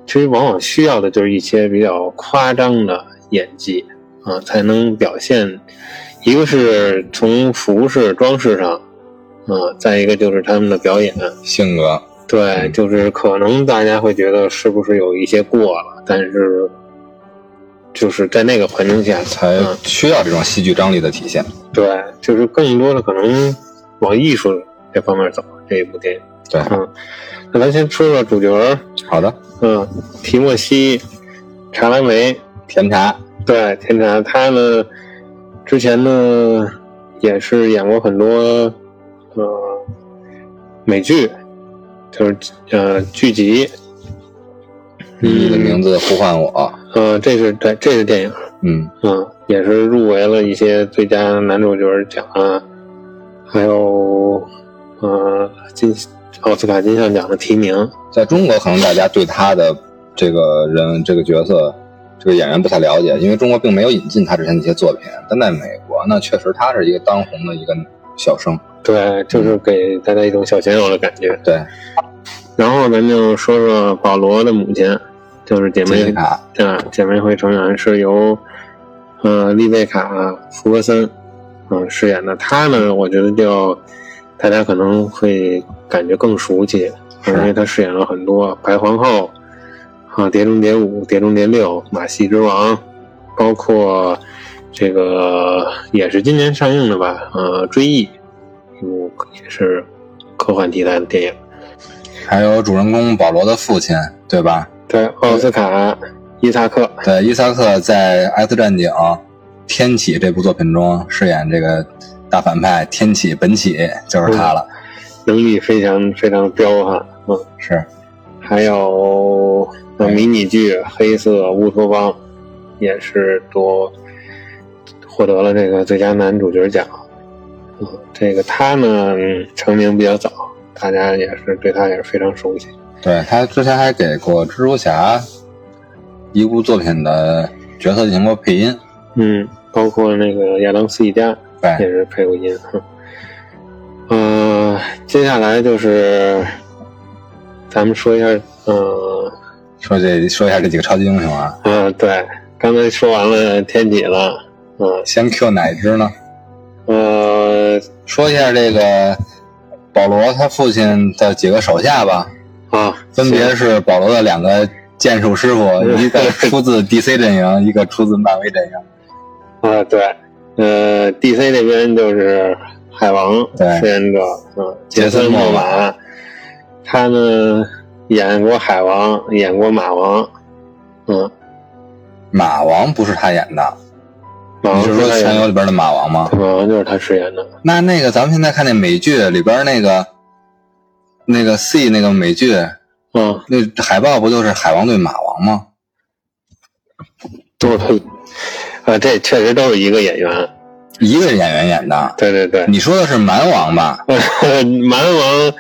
其实往往需要的就是一些比较夸张的演技啊，才能表现。一个是从服饰装饰上啊，再一个就是他们的表演性格。对，就是可能大家会觉得是不是有一些过了，但是。就是在那个环境下才需要这种戏剧张力的体现。对，就是更多的可能往艺术这方面走。这一部电影，对，嗯，那咱先说说主角。好的，嗯，提莫西·查拉梅，甜茶。对，甜茶，他呢，之前呢也是演过很多呃美剧，就是呃剧集。你的名字呼唤我。嗯，这是对，这是电影。嗯嗯，也是入围了一些最佳男主角奖啊，还有呃金奥斯卡金像奖的提名。在中国，可能大家对他的这个人、这个角色、这个演员不太了解，因为中国并没有引进他之前的一些作品。但在美国呢，确实他是一个当红的一个小生。对，就是给大家一种小鲜肉的感觉。对。然后咱就说说保罗的母亲。就是姐妹卡，啊，姐妹会成员是由，呃，丽贝卡·福格森，嗯，饰演的。她呢，我觉得就大家可能会感觉更熟悉，因为她饰演了很多白皇后，啊，《碟中谍五》《碟中谍六》《马戏之王》，包括这个也是今年上映的吧，呃，《追忆》，一部也是科幻题材的电影。还有主人公保罗的父亲，对吧？对，奥斯卡·伊萨克。对，伊萨克在《X 战警：天启》这部作品中饰演这个大反派天启本启，就是他了。能力非常非常彪悍，嗯，是。还有迷你剧《黑色乌托邦》，也是多获得了这个最佳男主角奖。嗯，这个他呢成名比较早，大家也是对他也是非常熟悉。对他之前还给过蜘蛛侠一部作品的角色进行过配音。嗯，包括那个亚当斯一家也是配过音。嗯，接下来就是咱们说一下，嗯，说这说一下这几个超级英雄啊。嗯，对，刚才说完了天启了，嗯，先 Q 哪只呢？呃，说一下这个保罗他父亲的几个手下吧。啊，分别是保罗的两个剑术师傅，一个出自 DC 阵营，一个出自漫威阵营。啊，对，呃，DC 这边就是海王饰演者，嗯，杰森·莫玛，他呢演过海王，演过马王，嗯，马王不是他演的，你是说《全游》里边的马王吗？马王就是他饰演的。那那个咱们现在看那美剧里边那个。那个 C 那个美剧，嗯，那海报不就是海王对马王吗？都是他，啊，这确实都是一个演员，一个演员演的。对对对，你说的是蛮王吧？蛮王，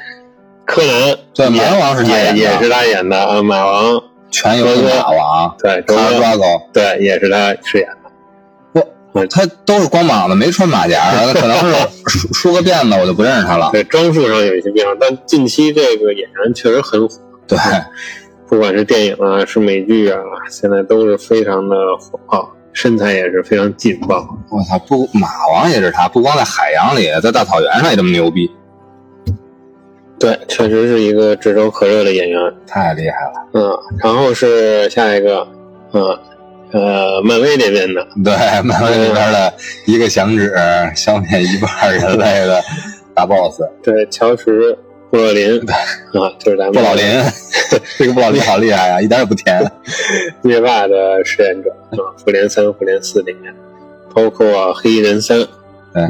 柯南，对，蛮王是也也是他演的啊，马王，全游的马王，对，卡抓狗，对，也是他饰演的。不他都是光膀子，没穿马甲，可能是梳 梳个辫子，我就不认识他了。对，装束上有一些变化，但近期这个演员确实很火。对，不管是电影啊，是美剧啊，现在都是非常的火爆，身材也是非常劲爆。我操，不，马王也是他，不光在海洋里，在大草原上也这么牛逼。对，确实是一个炙手可热的演员，太厉害了。嗯，然后是下一个，嗯。呃，漫威那边的，对，漫威那边的一个响指消灭一半人类的大 boss，对，乔什布洛林，啊，就是咱们布老林，这个布老林好厉害啊，一点也不甜。灭霸的饰演者啊，复联三、复联四里面，包括黑衣人三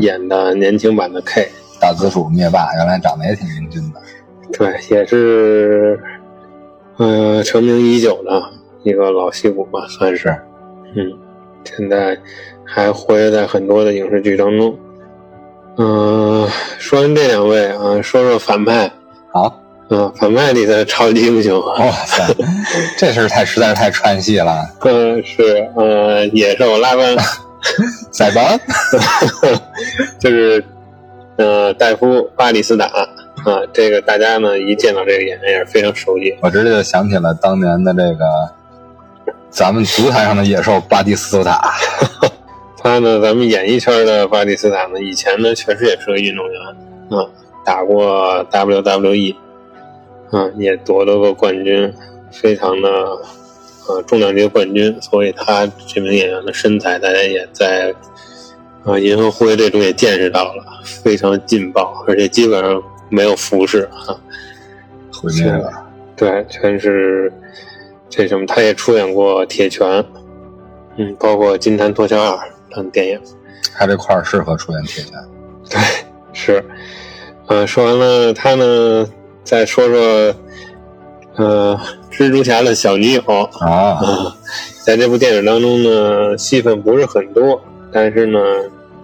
演的年轻版的 K，大紫薯灭霸，原来长得也挺英俊的，对，也是，呃，成名已久的一个老戏骨吧，算是。嗯，现在还活跃在很多的影视剧当中。嗯，说完这两位啊，说说反派。好，嗯，反派里的超级英雄。哇塞，这事儿太实在是太串戏了。嗯，是，呃，野兽拉班，塞班，就是呃，戴夫巴里斯塔啊。这个大家呢一见到这个演员也是非常熟悉。我直接就想起了当年的这个。咱们足坛上的野兽巴蒂斯图塔，他呢？咱们演艺圈的巴蒂斯塔呢？以前呢，确实也是个运动员啊，打过 WWE，啊，也夺得过冠军，非常的呃重量级冠军。所以他这名演员的身材，大家也在啊《银河护卫队》中也见识到了，非常劲爆，而且基本上没有服饰啊，毁灭了，对，全是。这什么？他也出演过《铁拳》，嗯，包括《金蝉脱壳二》等电影。他这块儿适合出演《铁拳》。对，是。嗯，说完了他呢，再说说，呃，蜘蛛侠的小女友啊。在这部电影当中呢，戏份不是很多，但是呢，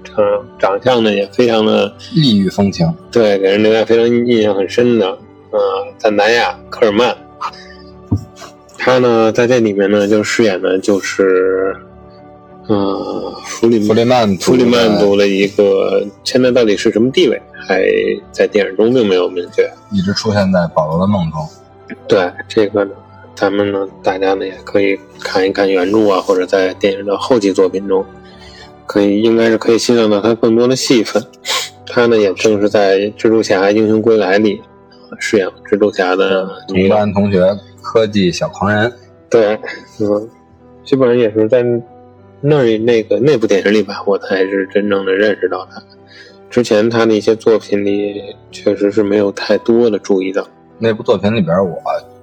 长长相呢也非常的异域风情。对，给人留下非常印象很深的，呃，在南亚·科尔曼。他呢，在这里面呢，就饰演的就是，呃，弗里弗里曼弗里曼族的一个，现在到底是什么地位，还在电影中并没有明确，一直出现在保罗的梦中。对这个呢，咱们呢，大家呢也可以看一看原著啊，或者在电影的后期作品中，可以应该是可以欣赏到他更多的戏份。他呢，也正是在《蜘蛛侠：英雄归来》里饰演蜘蛛侠的同班同学。科技小狂人，对，嗯，基本上也是在那那个那部电影里吧，我才是真正的认识到他。之前他的一些作品里，确实是没有太多的注意到。那部作品里边，我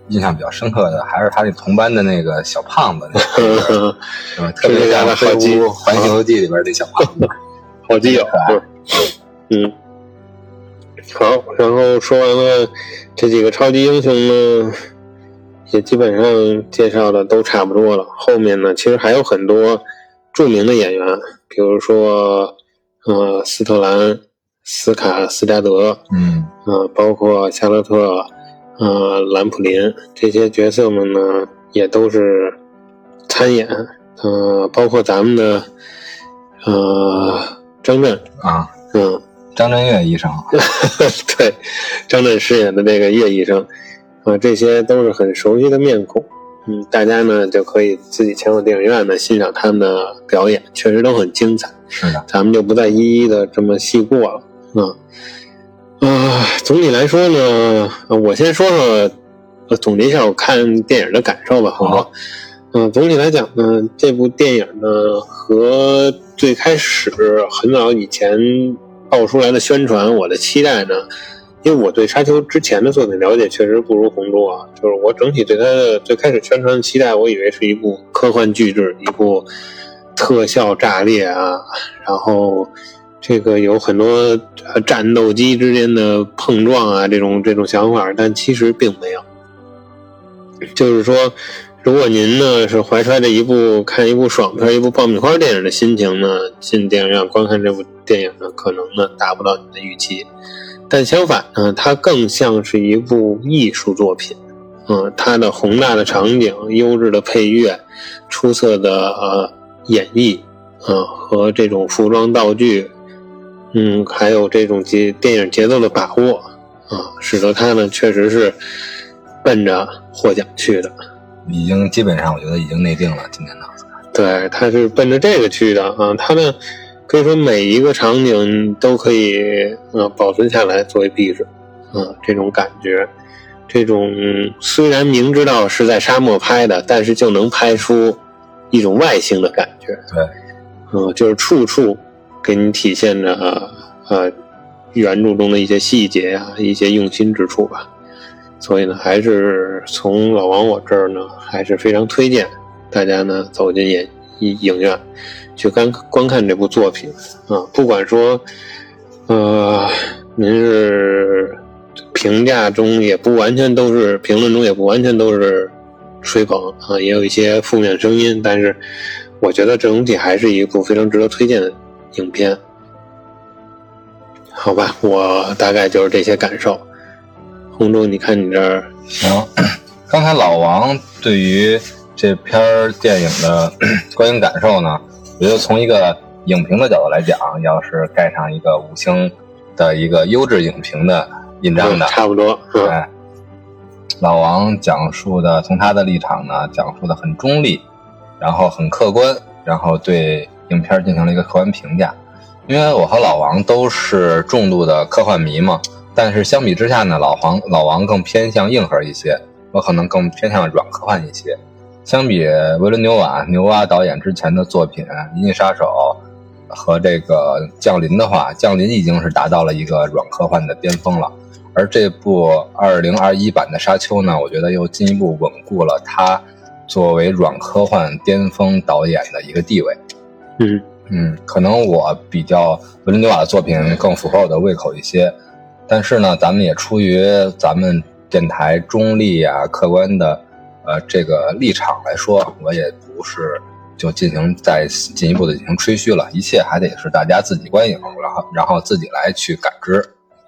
印象比较深刻的还是他那同班的那个小胖子，特别像《好基环球记》里边那小胖子，好基友，嗯，好，然后说完了这几个超级英雄呢。也基本上介绍的都差不多了。后面呢，其实还有很多著名的演员，比如说呃斯特兰、斯卡斯加德，嗯呃，包括夏洛特、呃兰普林这些角色们呢，也都是参演，呃，包括咱们的呃张震，啊，嗯。张震岳医生，对，张震饰演的这个叶医生，啊，这些都是很熟悉的面孔。嗯，大家呢就可以自己前往电影院呢欣赏他们的表演，确实都很精彩。是的，咱们就不再一一的这么细过了。啊，啊，总体来说呢，我先说说，呃总结一下我看电影的感受吧，好不好？嗯、总体来讲呢，这部电影呢和最开始很早以前爆出来的宣传，我的期待呢，因为我对沙丘之前的作品了解确实不如红猪啊，就是我整体对它的最开始宣传的期待，我以为是一部科幻巨制，一部特效炸裂啊，然后这个有很多战斗机之间的碰撞啊，这种这种想法，但其实并没有。就是说，如果您呢是怀揣着一部看一部爽片、一部爆米花电影的心情呢，进电影院观看这部电影呢，可能呢达不到你的预期。但相反呢，它更像是一部艺术作品。嗯，它的宏大的场景、优质的配乐、出色的呃演绎，嗯、和这种服装道具，嗯，还有这种节电影节奏的把握，啊、使得他呢确实是奔着获奖去的。已经基本上我觉得已经内定了今年的。对，他是奔着这个去的啊。他呢，可以说每一个场景都可以呃保存下来作为壁纸，啊，这种感觉，这种虽然明知道是在沙漠拍的，但是就能拍出一种外星的感觉。对，嗯、就是处处给你体现着呃原著中的一些细节啊，一些用心之处吧。所以呢，还是从老王我这儿呢，还是非常推荐大家呢走进影影影院去观观看这部作品啊。不管说，呃，您是评价中也不完全都是评论中也不完全都是吹捧啊，也有一些负面声音，但是我觉得整体还是一部非常值得推荐的影片。好吧，我大概就是这些感受。红州，你看你这儿，行，刚才老王对于这篇电影的观影感受呢，我觉得从一个影评的角度来讲，要是盖上一个五星的一个优质影评的印章的，差不多，嗯哎，老王讲述的从他的立场呢，讲述的很中立，然后很客观，然后对影片进行了一个客观评价。因为我和老王都是重度的科幻迷嘛，但是相比之下呢，老黄老王更偏向硬核一些，我可能更偏向软科幻一些。相比维伦纽瓦牛蛙导演之前的作品《银翼杀手》和这个《降临》的话，《降临》已经是达到了一个软科幻的巅峰了。而这部二零二一版的《沙丘》呢，我觉得又进一步稳固了他作为软科幻巅峰导演的一个地位。嗯嗯，可能我比较维伦纽瓦的作品更符合我的胃口一些，但是呢，咱们也出于咱们电台中立啊、客观的呃这个立场来说，我也不是就进行再进一步的进行吹嘘了，一切还得是大家自己观影，然后然后自己来去感知。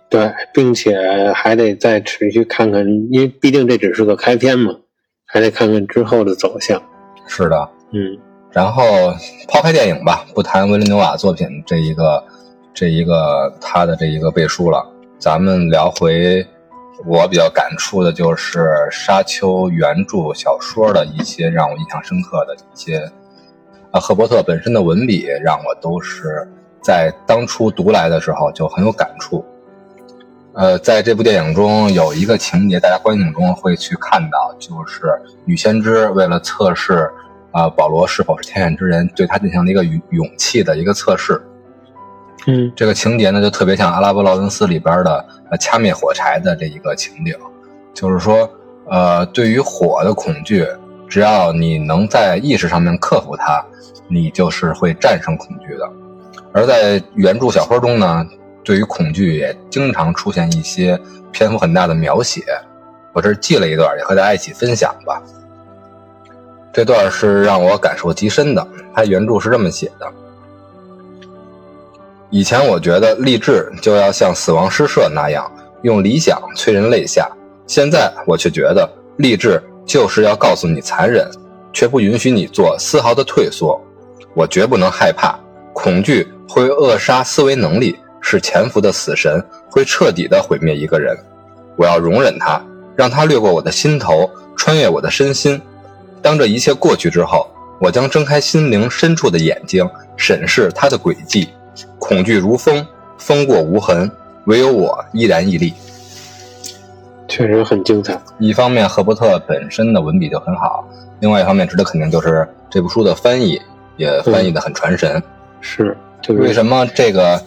对，并且还得再持续看看，因为毕竟这只是个开篇嘛，还得看看之后的走向。是的，嗯然后抛开电影吧，不谈维伦纽瓦作品这一个这一个他的这一个背书了，咱们聊回我比较感触的就是《沙丘》原著小说的一些让我印象深刻的一些，啊，赫伯特本身的文笔让我都是在当初读来的时候就很有感触。呃，在这部电影中有一个情节，大家观影中会去看到，就是女先知为了测试。啊，保罗是否是天选之人？对他进行了一个勇勇气的一个测试。嗯这个情节呢，就特别像《阿拉伯劳伦斯》里边的呃掐灭火柴的这一个情景，就是说，呃，对于火的恐惧，只要你能在意识上面克服它，你就是会战胜恐惧的。而在原著小说中呢，对于恐惧也经常出现一些篇幅很大的描写。我这儿记了一段，也和大家一起分享吧。这段是让我感受极深的。他原著是这么写的：以前我觉得励志就要像《死亡诗社》那样用理想催人泪下，现在我却觉得励志就是要告诉你残忍，却不允许你做丝毫的退缩。我绝不能害怕，恐惧会扼杀思维能力，是潜伏的死神，会彻底的毁灭一个人。我要容忍它，让它掠过我的心头，穿越我的身心。当这一切过去之后，我将睁开心灵深处的眼睛，审视它的轨迹。恐惧如风，风过无痕，唯有我依然屹立。确实很精彩。一方面，赫伯特本身的文笔就很好；另外一方面，值得肯定就是这部书的翻译也翻译的很传神。是，就是为什么这个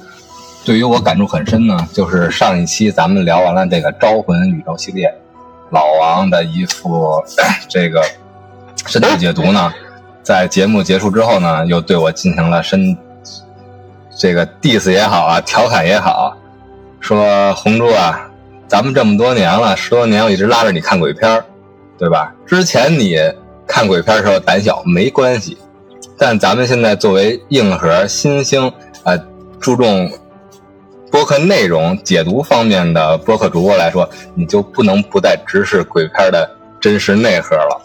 对于我感触很深呢？就是上一期咱们聊完了这个《招魂》宇宙系列，老王的一副 这个深度解读呢，在节目结束之后呢，又对我进行了深这个 diss 也好啊，调侃也好，说红珠啊，咱们这么多年了，十多年我一直拉着你看鬼片对吧？之前你看鬼片的时候胆小没关系，但咱们现在作为硬核新兴呃注重播客内容解读方面的播客主播来说，你就不能不再直视鬼片的真实内核了。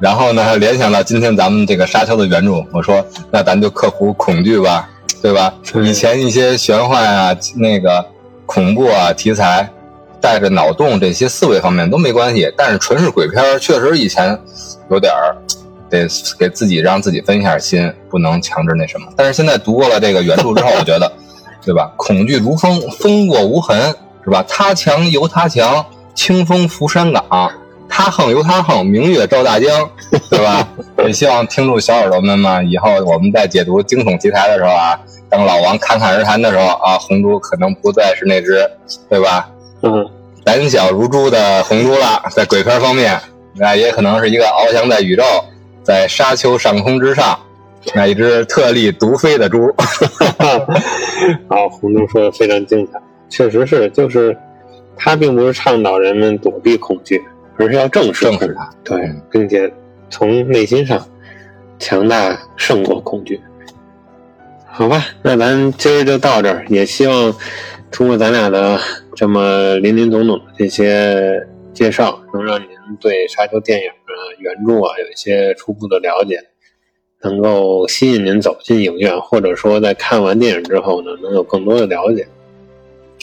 然后呢，联想到今天咱们这个沙丘的原著，我说那咱就克服恐惧吧，对吧？对以前一些玄幻啊、那个恐怖啊题材，带着脑洞这些思维方面都没关系，但是纯是鬼片，确实以前有点儿得给自己让自己分一下心，不能强制那什么。但是现在读过了这个原著之后，我觉得，对吧？恐惧如风，风过无痕，是吧？他强由他强，清风拂山岗。他横由他横，明月照大江，对吧？也希望听众小耳朵们嘛，以后我们在解读惊悚题材的时候啊，当老王侃侃而谈的时候啊，红猪可能不再是那只，对吧？嗯，胆小如猪的红猪了，在鬼片方面，那也可能是一个翱翔在宇宙，在沙丘上空之上，那一只特立独飞的猪。好，红猪说的非常精彩，确实是，就是他并不是倡导人们躲避恐惧，而是要正视，它对嗯，并且从内心上强大胜过恐惧。好吧，那咱今儿就到这儿，也希望通过咱俩的这么林林总总的这些介绍，能让您对沙丘电影啊、原著啊有一些初步的了解。能够吸引您走进影院，或者说在看完电影之后呢，能有更多的了解。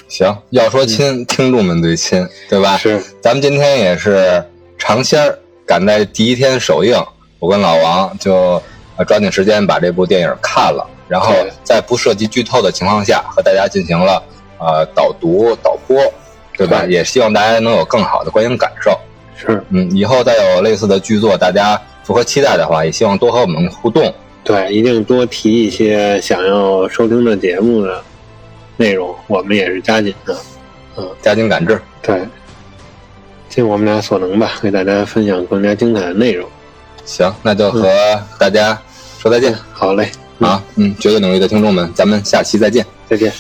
行，要说亲，听众们最亲，对吧？是，咱们今天也是尝鲜儿，赶在第一天首映，我跟老王就呃抓紧时间把这部电影看了，然后在不涉及剧透的情况下，和大家进行了呃导读导播，对吧？对也希望大家能有更好的观影感受。是嗯，以后再有类似的剧作，大家符合期待的话，也希望多和我们互动。对，一定多提一些想要收听的节目的内容，我们也是加紧的。嗯加紧赶制，对，尽我们俩所能吧，给大家分享更加精彩的内容。行，那就和大家说再见、好嘞，啊！嗯，绝对努力的听众们，咱们下期再见。再见。